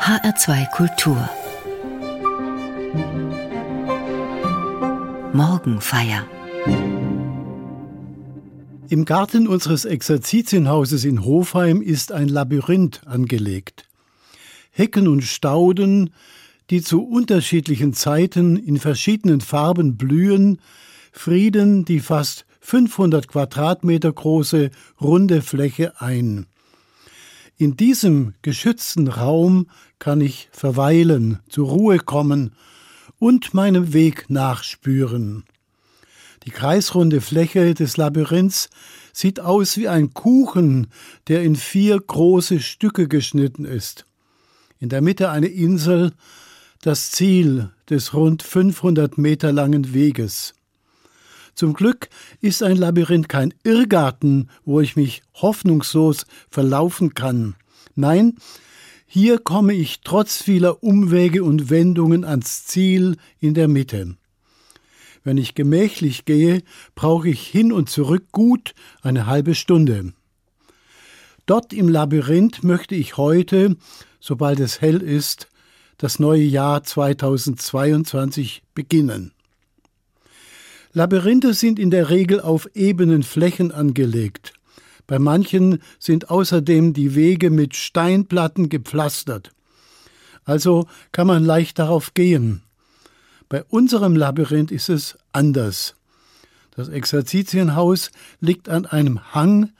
HR2 Kultur Morgenfeier Im Garten unseres Exerzitienhauses in Hofheim ist ein Labyrinth angelegt. Hecken und Stauden, die zu unterschiedlichen Zeiten in verschiedenen Farben blühen, frieden die fast 500 Quadratmeter große runde Fläche ein. In diesem geschützten Raum kann ich verweilen, zur Ruhe kommen und meinem Weg nachspüren. Die kreisrunde Fläche des Labyrinths sieht aus wie ein Kuchen, der in vier große Stücke geschnitten ist. In der Mitte eine Insel, das Ziel des rund 500 Meter langen Weges. Zum Glück ist ein Labyrinth kein Irrgarten, wo ich mich hoffnungslos verlaufen kann. Nein, hier komme ich trotz vieler Umwege und Wendungen ans Ziel in der Mitte. Wenn ich gemächlich gehe, brauche ich hin und zurück gut eine halbe Stunde. Dort im Labyrinth möchte ich heute, sobald es hell ist, das neue Jahr 2022 beginnen. Labyrinthe sind in der Regel auf ebenen Flächen angelegt. Bei manchen sind außerdem die Wege mit Steinplatten gepflastert. Also kann man leicht darauf gehen. Bei unserem Labyrinth ist es anders. Das Exerzitienhaus liegt an einem Hang,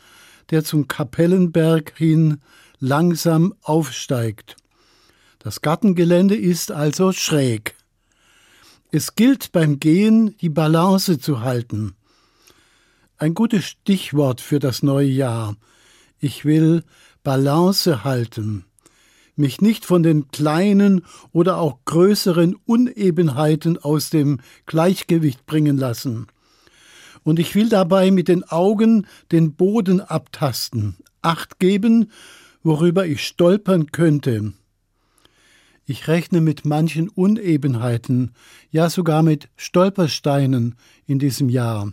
der zum Kapellenberg hin langsam aufsteigt. Das Gartengelände ist also schräg. Es gilt beim Gehen die Balance zu halten. Ein gutes Stichwort für das neue Jahr. Ich will Balance halten, mich nicht von den kleinen oder auch größeren Unebenheiten aus dem Gleichgewicht bringen lassen. Und ich will dabei mit den Augen den Boden abtasten, acht geben, worüber ich stolpern könnte. Ich rechne mit manchen Unebenheiten, ja sogar mit Stolpersteinen in diesem Jahr.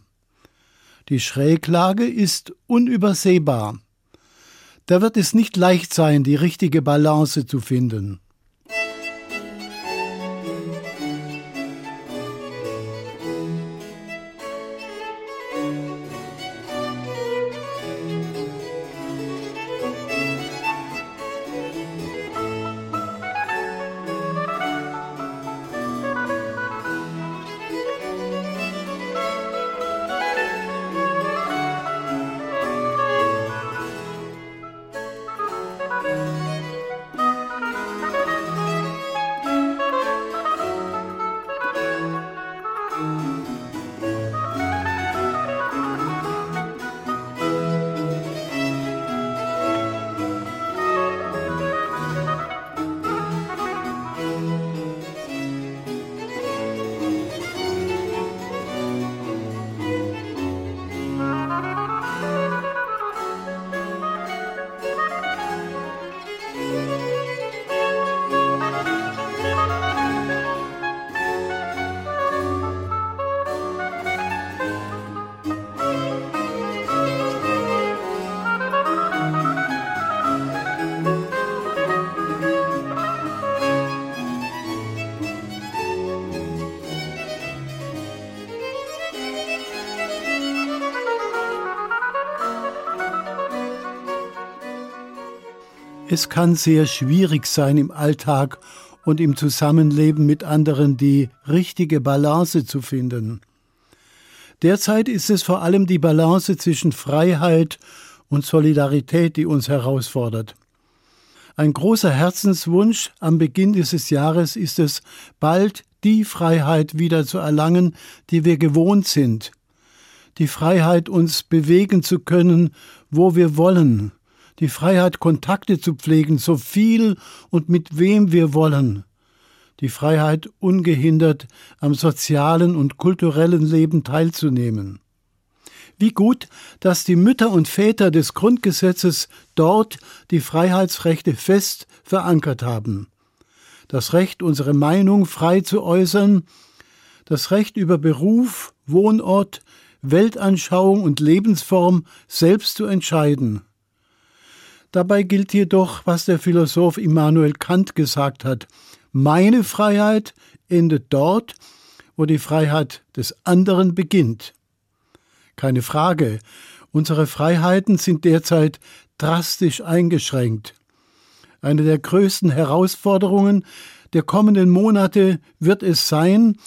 Die Schräglage ist unübersehbar. Da wird es nicht leicht sein, die richtige Balance zu finden. Es kann sehr schwierig sein im Alltag und im Zusammenleben mit anderen die richtige Balance zu finden. Derzeit ist es vor allem die Balance zwischen Freiheit und Solidarität, die uns herausfordert. Ein großer Herzenswunsch am Beginn dieses Jahres ist es, bald die Freiheit wieder zu erlangen, die wir gewohnt sind. Die Freiheit, uns bewegen zu können, wo wir wollen, die Freiheit, Kontakte zu pflegen, so viel und mit wem wir wollen, die Freiheit, ungehindert am sozialen und kulturellen Leben teilzunehmen. Wie gut, dass die Mütter und Väter des Grundgesetzes dort die Freiheitsrechte fest verankert haben. Das Recht, unsere Meinung frei zu äußern, das Recht über Beruf, Wohnort, Weltanschauung und Lebensform selbst zu entscheiden, Dabei gilt jedoch, was der Philosoph Immanuel Kant gesagt hat. Meine Freiheit endet dort, wo die Freiheit des anderen beginnt. Keine Frage, unsere Freiheiten sind derzeit drastisch eingeschränkt. Eine der größten Herausforderungen der kommenden Monate wird es sein,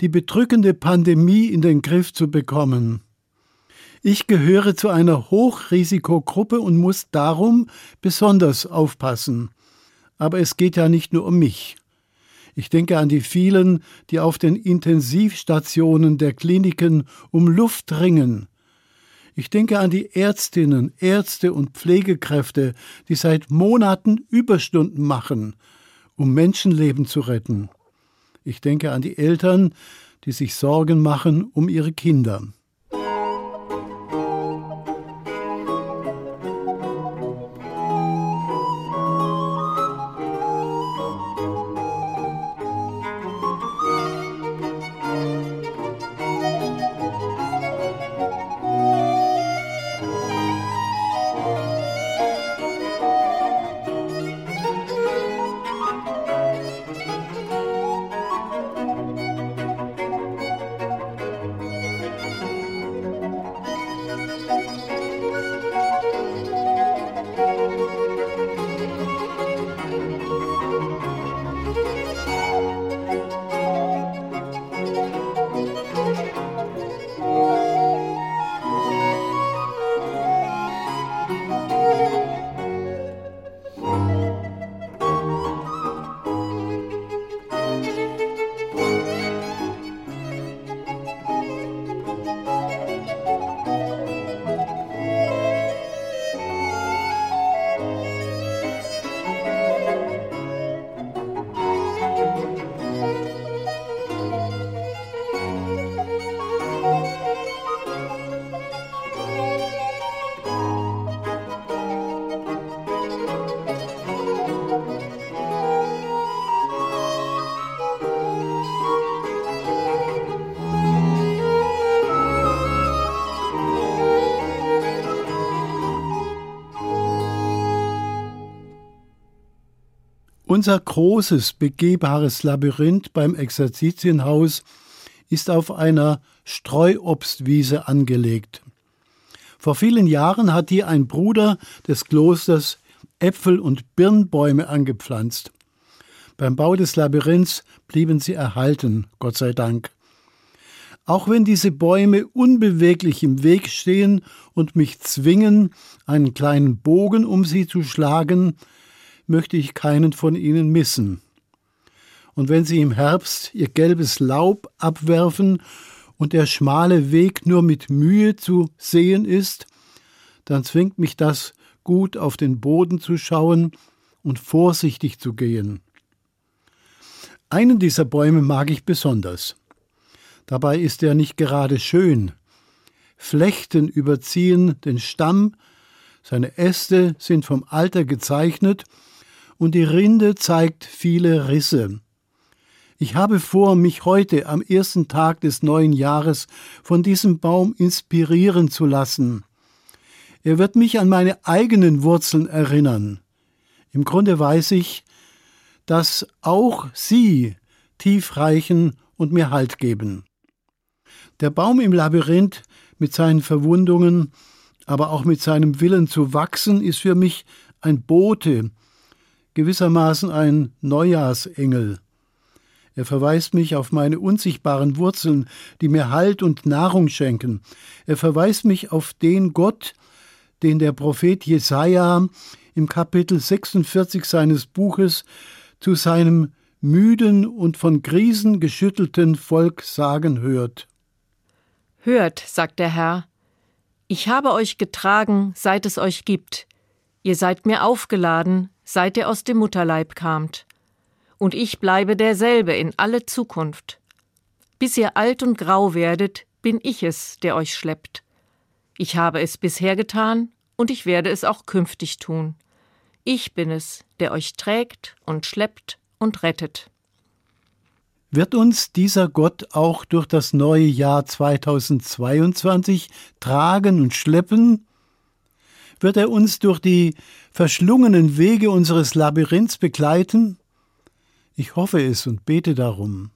die bedrückende Pandemie in den Griff zu bekommen. Ich gehöre zu einer Hochrisikogruppe und muss darum besonders aufpassen. Aber es geht ja nicht nur um mich. Ich denke an die vielen, die auf den Intensivstationen der Kliniken um Luft ringen. Ich denke an die Ärztinnen, Ärzte und Pflegekräfte, die seit Monaten Überstunden machen, um Menschenleben zu retten. Ich denke an die Eltern, die sich Sorgen machen um ihre Kinder. Unser großes, begehbares Labyrinth beim Exerzitienhaus ist auf einer Streuobstwiese angelegt. Vor vielen Jahren hat hier ein Bruder des Klosters Äpfel- und Birnbäume angepflanzt. Beim Bau des Labyrinths blieben sie erhalten, Gott sei Dank. Auch wenn diese Bäume unbeweglich im Weg stehen und mich zwingen, einen kleinen Bogen um sie zu schlagen, möchte ich keinen von ihnen missen. Und wenn sie im Herbst ihr gelbes Laub abwerfen und der schmale Weg nur mit Mühe zu sehen ist, dann zwingt mich das, gut auf den Boden zu schauen und vorsichtig zu gehen. Einen dieser Bäume mag ich besonders. Dabei ist er nicht gerade schön. Flechten überziehen den Stamm, seine Äste sind vom Alter gezeichnet und die Rinde zeigt viele Risse. Ich habe vor, mich heute am ersten Tag des neuen Jahres von diesem Baum inspirieren zu lassen. Er wird mich an meine eigenen Wurzeln erinnern. Im Grunde weiß ich, dass auch sie tief reichen und mir Halt geben. Der Baum im Labyrinth mit seinen Verwundungen, aber auch mit seinem Willen zu wachsen, ist für mich ein Bote, gewissermaßen ein Neujahrsengel. Er verweist mich auf meine unsichtbaren Wurzeln, die mir Halt und Nahrung schenken. Er verweist mich auf den Gott, den der Prophet Jesaja im Kapitel 46 seines Buches zu seinem müden und von Krisen geschüttelten Volk sagen hört. Hört, sagt der Herr, ich habe euch getragen, seit es euch gibt. Ihr seid mir aufgeladen, seit ihr aus dem Mutterleib kamt. Und ich bleibe derselbe in alle Zukunft. Bis ihr alt und grau werdet, bin ich es, der euch schleppt. Ich habe es bisher getan, und ich werde es auch künftig tun. Ich bin es, der euch trägt und schleppt und rettet. Wird uns dieser Gott auch durch das neue Jahr 2022 tragen und schleppen? Wird er uns durch die verschlungenen Wege unseres Labyrinths begleiten? Ich hoffe es und bete darum.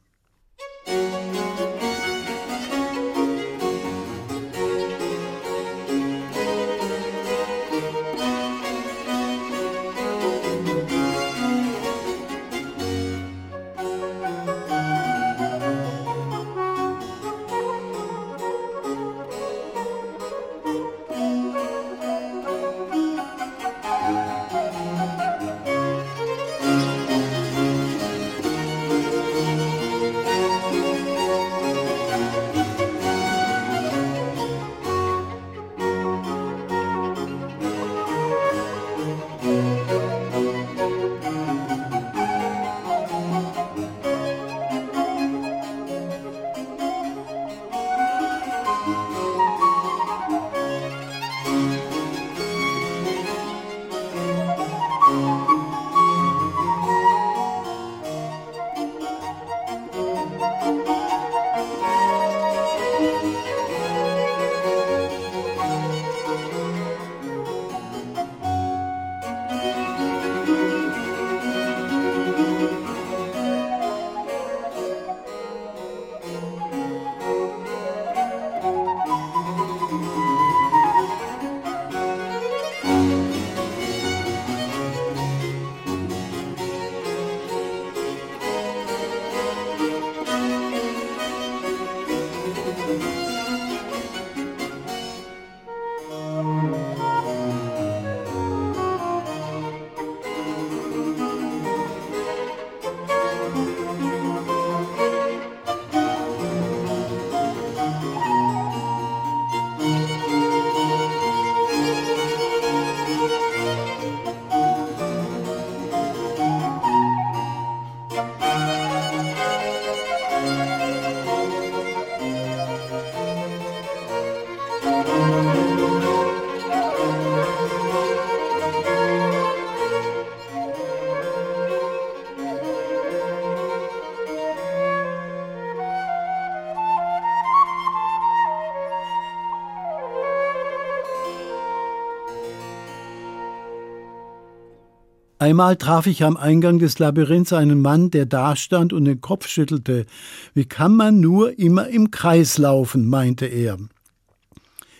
Einmal traf ich am Eingang des Labyrinths einen Mann, der dastand und den Kopf schüttelte. Wie kann man nur immer im Kreis laufen, meinte er.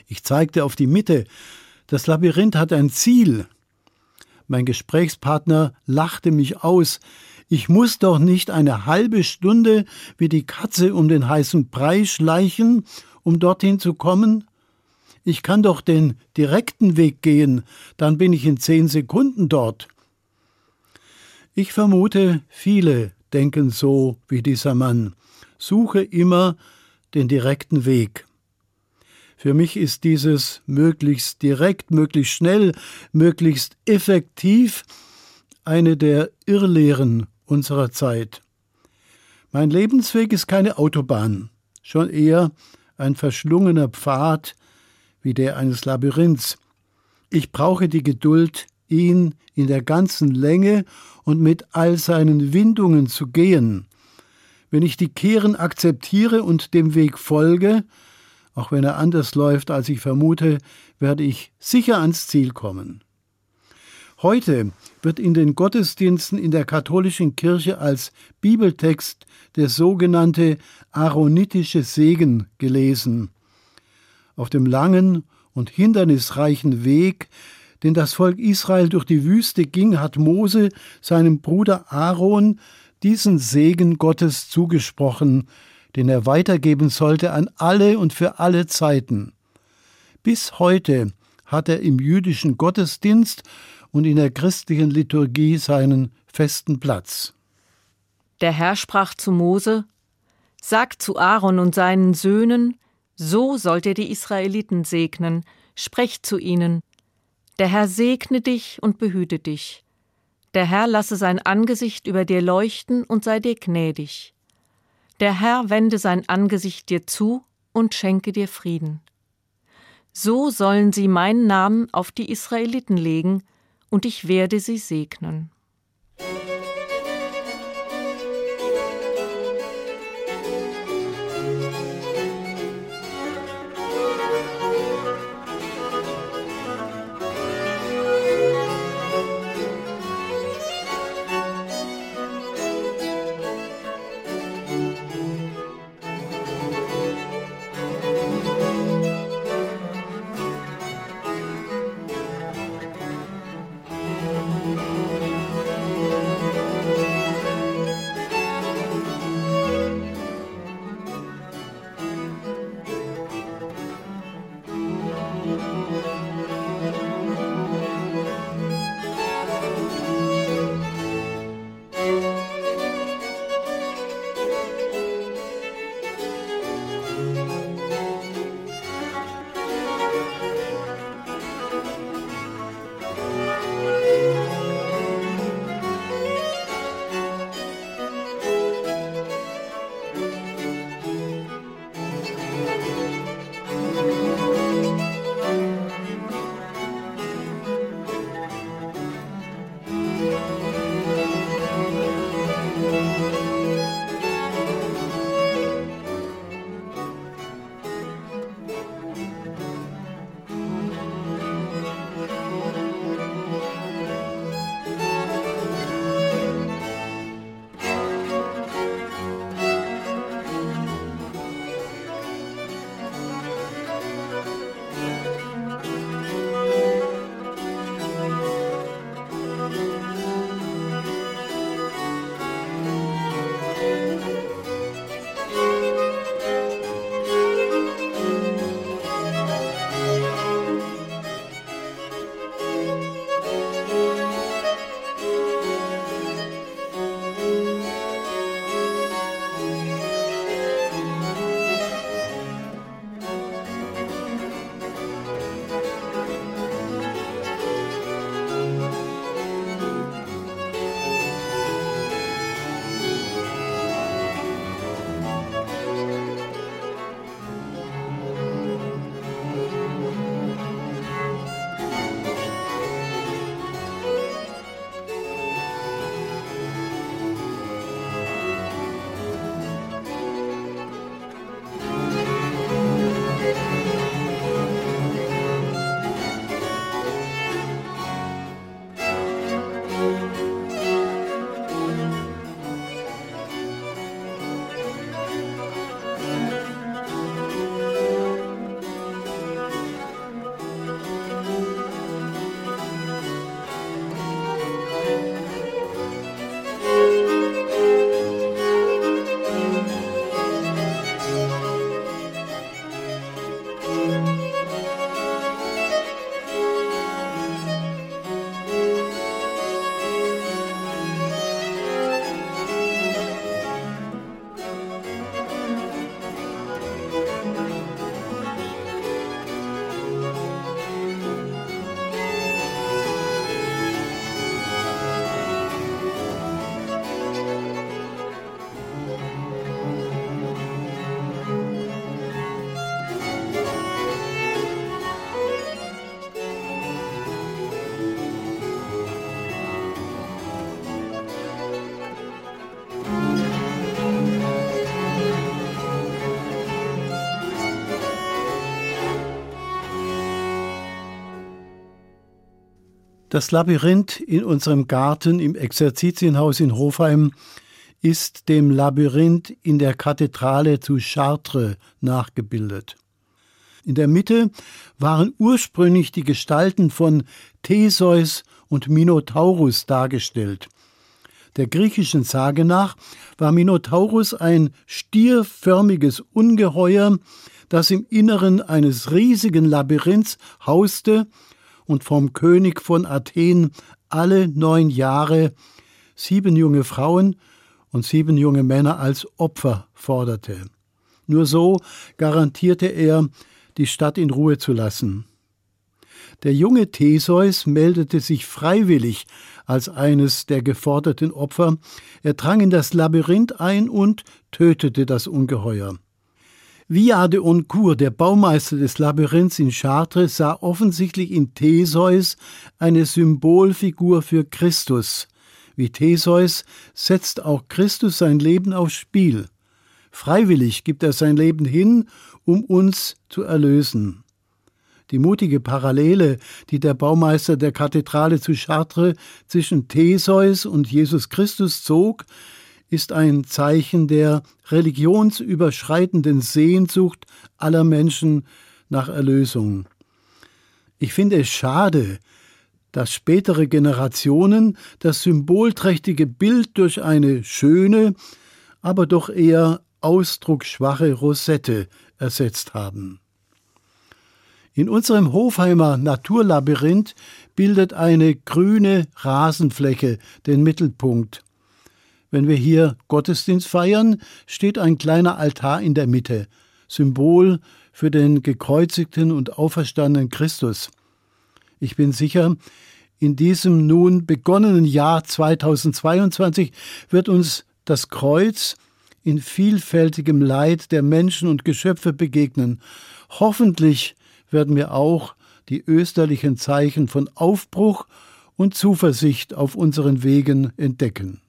Ich zeigte auf die Mitte. Das Labyrinth hat ein Ziel. Mein Gesprächspartner lachte mich aus. Ich muss doch nicht eine halbe Stunde wie die Katze um den heißen Brei schleichen, um dorthin zu kommen. Ich kann doch den direkten Weg gehen, dann bin ich in zehn Sekunden dort. Ich vermute, viele denken so wie dieser Mann. Suche immer den direkten Weg. Für mich ist dieses möglichst direkt, möglichst schnell, möglichst effektiv eine der Irrlehren unserer Zeit. Mein Lebensweg ist keine Autobahn, schon eher ein verschlungener Pfad wie der eines Labyrinths. Ich brauche die Geduld, ihn in der ganzen Länge und mit all seinen Windungen zu gehen. Wenn ich die Kehren akzeptiere und dem Weg folge, auch wenn er anders läuft, als ich vermute, werde ich sicher ans Ziel kommen. Heute wird in den Gottesdiensten in der katholischen Kirche als Bibeltext der sogenannte aaronitische Segen gelesen. Auf dem langen und hindernisreichen Weg den das Volk Israel durch die Wüste ging, hat Mose seinem Bruder Aaron diesen Segen Gottes zugesprochen, den er weitergeben sollte an alle und für alle Zeiten. Bis heute hat er im jüdischen Gottesdienst und in der christlichen Liturgie seinen festen Platz. Der Herr sprach zu Mose: Sag zu Aaron und seinen Söhnen, so sollt ihr die Israeliten segnen, sprecht zu ihnen, der Herr segne dich und behüte dich. Der Herr lasse sein Angesicht über dir leuchten und sei dir gnädig. Der Herr wende sein Angesicht dir zu und schenke dir Frieden. So sollen sie meinen Namen auf die Israeliten legen, und ich werde sie segnen. Das Labyrinth in unserem Garten im Exerzitienhaus in Hofheim ist dem Labyrinth in der Kathedrale zu Chartres nachgebildet. In der Mitte waren ursprünglich die Gestalten von Theseus und Minotaurus dargestellt. Der griechischen Sage nach war Minotaurus ein stierförmiges Ungeheuer, das im Inneren eines riesigen Labyrinths hauste und vom König von Athen alle neun Jahre sieben junge Frauen und sieben junge Männer als Opfer forderte. Nur so garantierte er, die Stadt in Ruhe zu lassen. Der junge Theseus meldete sich freiwillig als eines der geforderten Opfer, er drang in das Labyrinth ein und tötete das Ungeheuer. Via de Oncourt, der Baumeister des Labyrinths in Chartres, sah offensichtlich in Theseus eine Symbolfigur für Christus. Wie Theseus setzt auch Christus sein Leben aufs Spiel. Freiwillig gibt er sein Leben hin, um uns zu erlösen. Die mutige Parallele, die der Baumeister der Kathedrale zu Chartres zwischen Theseus und Jesus Christus zog, ist ein Zeichen der religionsüberschreitenden Sehnsucht aller Menschen nach Erlösung. Ich finde es schade, dass spätere Generationen das symbolträchtige Bild durch eine schöne, aber doch eher ausdrucksschwache Rosette ersetzt haben. In unserem Hofheimer Naturlabyrinth bildet eine grüne Rasenfläche den Mittelpunkt. Wenn wir hier Gottesdienst feiern, steht ein kleiner Altar in der Mitte, Symbol für den gekreuzigten und auferstandenen Christus. Ich bin sicher, in diesem nun begonnenen Jahr 2022 wird uns das Kreuz in vielfältigem Leid der Menschen und Geschöpfe begegnen. Hoffentlich werden wir auch die österlichen Zeichen von Aufbruch und Zuversicht auf unseren Wegen entdecken.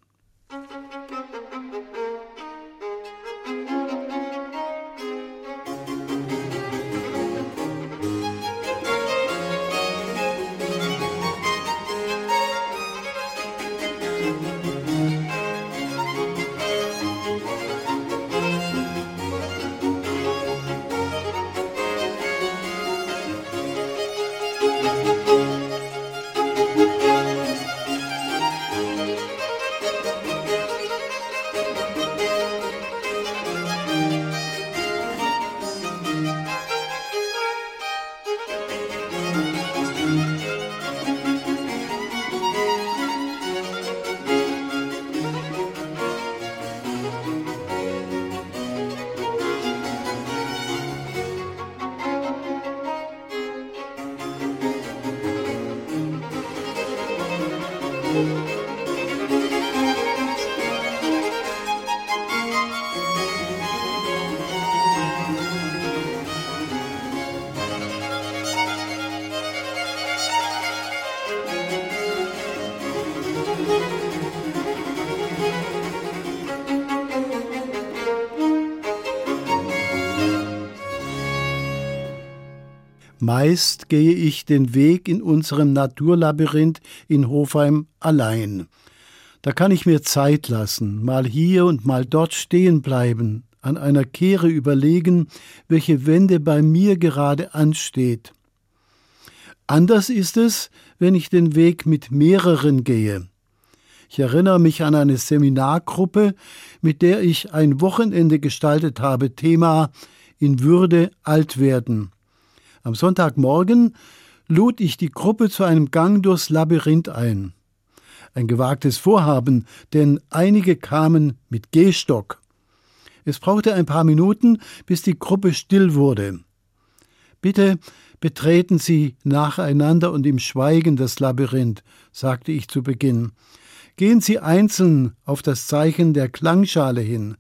Meist gehe ich den Weg in unserem Naturlabyrinth in Hofheim allein. Da kann ich mir Zeit lassen, mal hier und mal dort stehen bleiben, an einer Kehre überlegen, welche Wende bei mir gerade ansteht. Anders ist es, wenn ich den Weg mit mehreren gehe. Ich erinnere mich an eine Seminargruppe, mit der ich ein Wochenende gestaltet habe, Thema in Würde alt werden. Am Sonntagmorgen lud ich die Gruppe zu einem Gang durchs Labyrinth ein. Ein gewagtes Vorhaben, denn einige kamen mit Gehstock. Es brauchte ein paar Minuten, bis die Gruppe still wurde. Bitte betreten Sie nacheinander und im Schweigen das Labyrinth, sagte ich zu Beginn. Gehen Sie einzeln auf das Zeichen der Klangschale hin.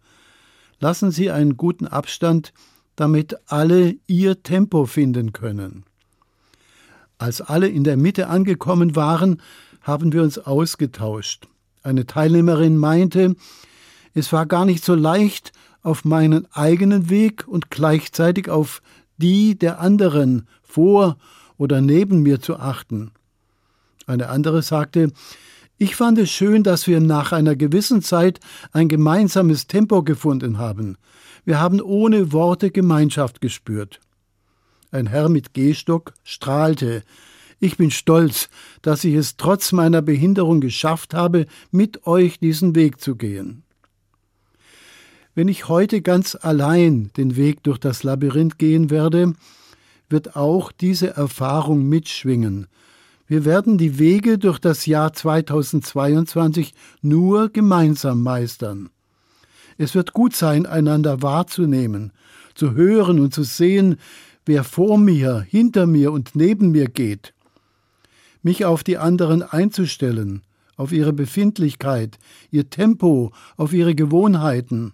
Lassen Sie einen guten Abstand damit alle ihr Tempo finden können. Als alle in der Mitte angekommen waren, haben wir uns ausgetauscht. Eine Teilnehmerin meinte, es war gar nicht so leicht, auf meinen eigenen Weg und gleichzeitig auf die der anderen vor oder neben mir zu achten. Eine andere sagte, ich fand es schön, dass wir nach einer gewissen Zeit ein gemeinsames Tempo gefunden haben. Wir haben ohne Worte Gemeinschaft gespürt. Ein Herr mit Gehstock strahlte. Ich bin stolz, dass ich es trotz meiner Behinderung geschafft habe, mit euch diesen Weg zu gehen. Wenn ich heute ganz allein den Weg durch das Labyrinth gehen werde, wird auch diese Erfahrung mitschwingen. Wir werden die Wege durch das Jahr 2022 nur gemeinsam meistern. Es wird gut sein, einander wahrzunehmen, zu hören und zu sehen, wer vor mir, hinter mir und neben mir geht. Mich auf die anderen einzustellen, auf ihre Befindlichkeit, ihr Tempo, auf ihre Gewohnheiten.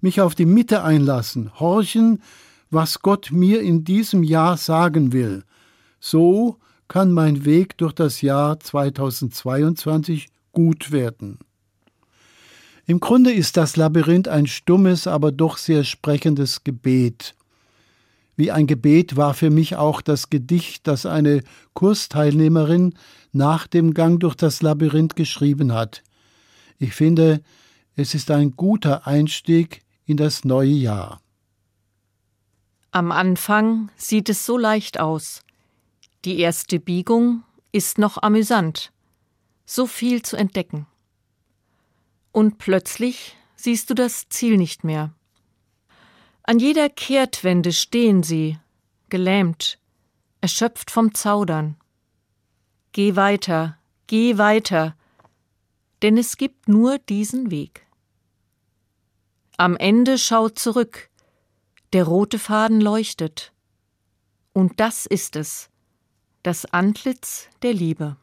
Mich auf die Mitte einlassen, horchen, was Gott mir in diesem Jahr sagen will. So kann mein Weg durch das Jahr 2022 gut werden. Im Grunde ist das Labyrinth ein stummes, aber doch sehr sprechendes Gebet. Wie ein Gebet war für mich auch das Gedicht, das eine Kursteilnehmerin nach dem Gang durch das Labyrinth geschrieben hat. Ich finde, es ist ein guter Einstieg in das neue Jahr. Am Anfang sieht es so leicht aus. Die erste Biegung ist noch amüsant. So viel zu entdecken. Und plötzlich siehst du das Ziel nicht mehr. An jeder Kehrtwende stehen sie, gelähmt, erschöpft vom Zaudern. Geh weiter, geh weiter, denn es gibt nur diesen Weg. Am Ende schau zurück, der rote Faden leuchtet. Und das ist es, das Antlitz der Liebe.